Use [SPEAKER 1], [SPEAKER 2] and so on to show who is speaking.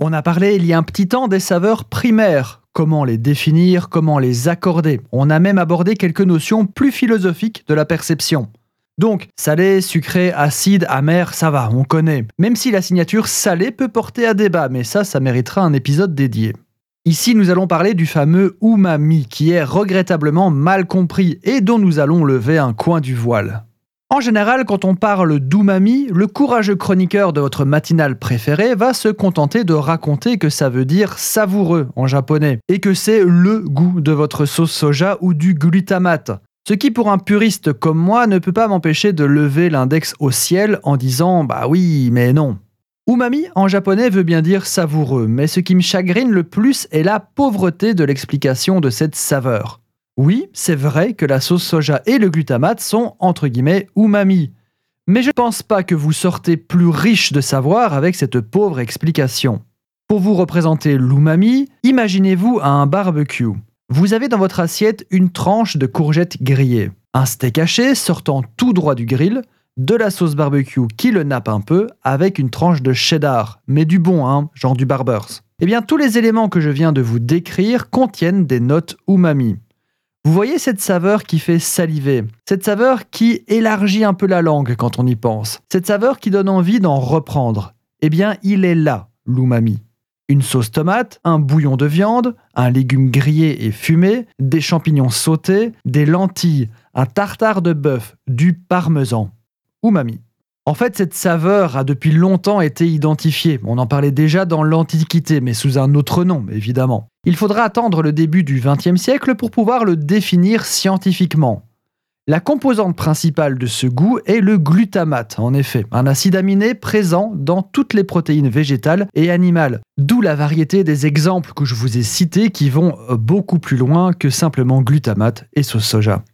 [SPEAKER 1] On a parlé il y a un petit temps des saveurs primaires, comment les définir, comment les accorder. On a même abordé quelques notions plus philosophiques de la perception. Donc, salé, sucré, acide, amer, ça va, on connaît. Même si la signature salée peut porter à débat, mais ça, ça méritera un épisode dédié. Ici, nous allons parler du fameux umami, qui est regrettablement mal compris et dont nous allons lever un coin du voile. En général, quand on parle d'umami, le courageux chroniqueur de votre matinale préféré va se contenter de raconter que ça veut dire savoureux en japonais et que c'est le goût de votre sauce soja ou du glutamate. Ce qui pour un puriste comme moi ne peut pas m'empêcher de lever l'index au ciel en disant bah oui, mais non. Umami en japonais veut bien dire savoureux, mais ce qui me chagrine le plus est la pauvreté de l'explication de cette saveur. Oui, c'est vrai que la sauce soja et le glutamate sont entre guillemets umami. Mais je ne pense pas que vous sortez plus riche de savoir avec cette pauvre explication. Pour vous représenter l'umami, imaginez-vous un barbecue. Vous avez dans votre assiette une tranche de courgettes grillées, un steak haché sortant tout droit du grill, de la sauce barbecue qui le nappe un peu, avec une tranche de cheddar, mais du bon, hein, genre du Barbers. Eh bien, tous les éléments que je viens de vous décrire contiennent des notes umami. Vous voyez cette saveur qui fait saliver, cette saveur qui élargit un peu la langue quand on y pense, cette saveur qui donne envie d'en reprendre. Eh bien, il est là, l'umami une sauce tomate, un bouillon de viande, un légume grillé et fumé, des champignons sautés, des lentilles, un tartare de bœuf, du parmesan. Umami. En fait, cette saveur a depuis longtemps été identifiée. On en parlait déjà dans l'Antiquité, mais sous un autre nom, évidemment. Il faudra attendre le début du XXe siècle pour pouvoir le définir scientifiquement. La composante principale de ce goût est le glutamate, en effet, un acide aminé présent dans toutes les protéines végétales et animales, d'où la variété des exemples que je vous ai cités qui vont beaucoup plus loin que simplement glutamate et sauce soja.